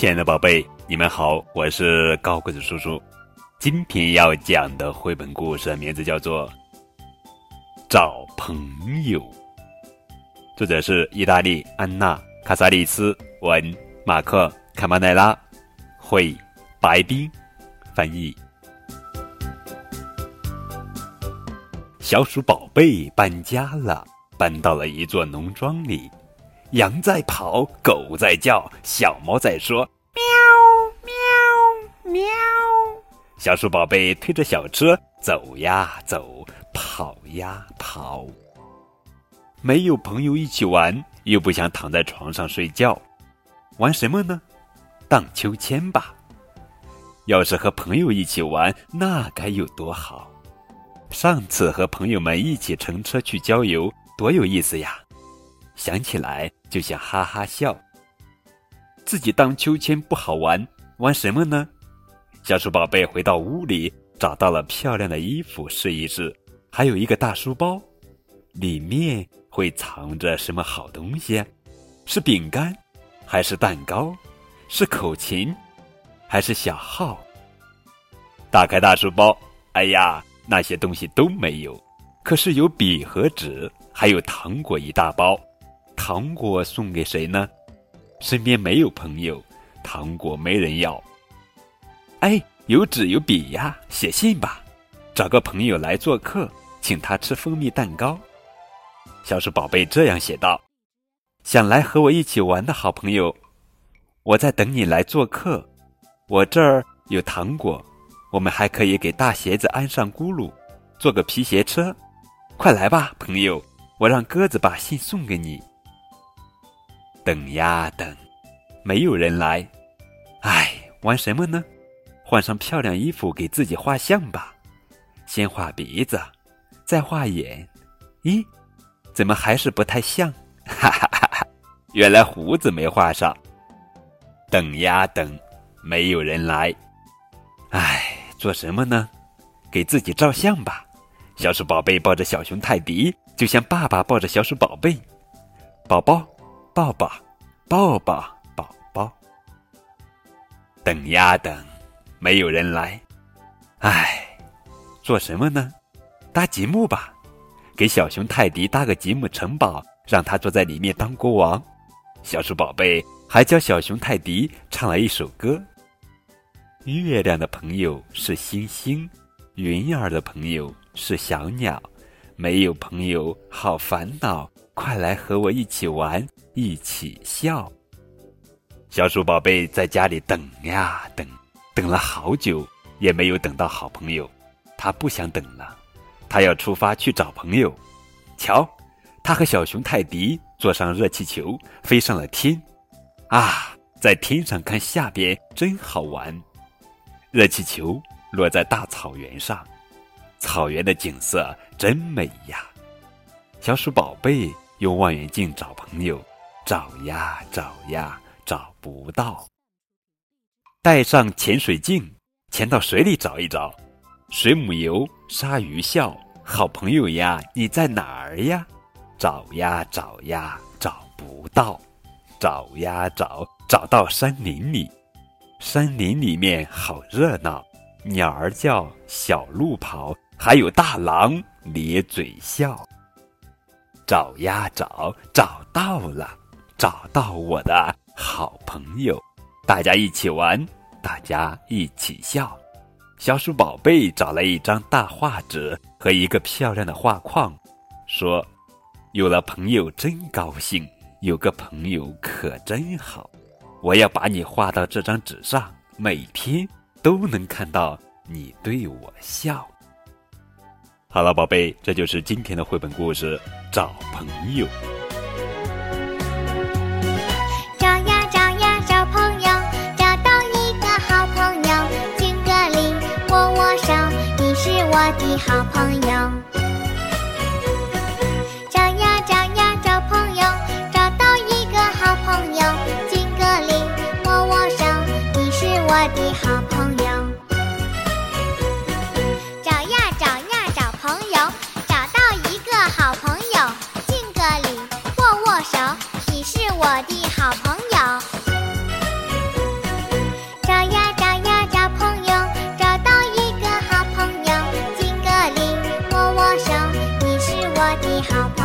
亲爱的宝贝，你们好，我是高个子叔叔。今天要讲的绘本故事名字叫做《找朋友》，作者是意大利安娜·卡萨里斯文，马克·卡马奈拉绘，白冰翻译。小鼠宝贝搬家了，搬到了一座农庄里。羊在跑，狗在叫，小猫在说：“喵喵喵。”小鼠宝贝推着小车走呀走，跑呀跑。没有朋友一起玩，又不想躺在床上睡觉，玩什么呢？荡秋千吧。要是和朋友一起玩，那该有多好！上次和朋友们一起乘车去郊游，多有意思呀！想起来就想哈哈笑。自己荡秋千不好玩，玩什么呢？小鼠宝贝回到屋里，找到了漂亮的衣服试一试，还有一个大书包，里面会藏着什么好东西？是饼干，还是蛋糕？是口琴，还是小号？打开大书包，哎呀，那些东西都没有，可是有笔和纸，还有糖果一大包。糖果送给谁呢？身边没有朋友，糖果没人要。哎，有纸有笔呀，写信吧，找个朋友来做客，请他吃蜂蜜蛋糕。小鼠宝贝这样写道：“想来和我一起玩的好朋友，我在等你来做客。我这儿有糖果，我们还可以给大鞋子安上轱辘，做个皮鞋车。快来吧，朋友，我让鸽子把信送给你。”等呀等，没有人来。唉，玩什么呢？换上漂亮衣服，给自己画像吧。先画鼻子，再画眼。咦，怎么还是不太像？哈哈哈哈！原来胡子没画上。等呀等，没有人来。唉，做什么呢？给自己照相吧。小鼠宝贝抱着小熊泰迪，就像爸爸抱着小鼠宝贝。宝宝。抱抱，抱抱，宝宝。等呀等，没有人来。唉，做什么呢？搭积木吧，给小熊泰迪搭个积木城堡，让他坐在里面当国王。小鼠宝贝还教小熊泰迪唱了一首歌：月亮的朋友是星星，云儿的朋友是小鸟，没有朋友好烦恼。快来和我一起玩，一起笑。小鼠宝贝在家里等呀等，等了好久，也没有等到好朋友。他不想等了，他要出发去找朋友。瞧，他和小熊泰迪坐上热气球，飞上了天。啊，在天上看下边真好玩。热气球落在大草原上，草原的景色真美呀。小鼠宝贝。用望远镜找朋友，找呀找呀找不到。带上潜水镜，潜到水里找一找。水母游，鲨鱼笑，好朋友呀，你在哪儿呀？找呀找呀找不到，找呀找，找到山林里。山林里面好热闹，鸟儿叫，小鹿跑，还有大狼咧嘴笑。找呀找，找到了，找到我的好朋友，大家一起玩，大家一起笑。小鼠宝贝找了一张大画纸和一个漂亮的画框，说：“有了朋友真高兴，有个朋友可真好。我要把你画到这张纸上，每天都能看到你对我笑。”好了，宝贝，这就是今天的绘本故事《找朋友》。找呀找呀找朋友，找到一个好朋友，敬个礼，握握手，你是我的好朋友。找呀找呀找朋友，找到一个好朋友，敬个礼，握握手，你是我的好朋友。我的好朋友。找呀找呀找朋友，找到一个好朋友，敬个礼，握握手，你是我的好朋友。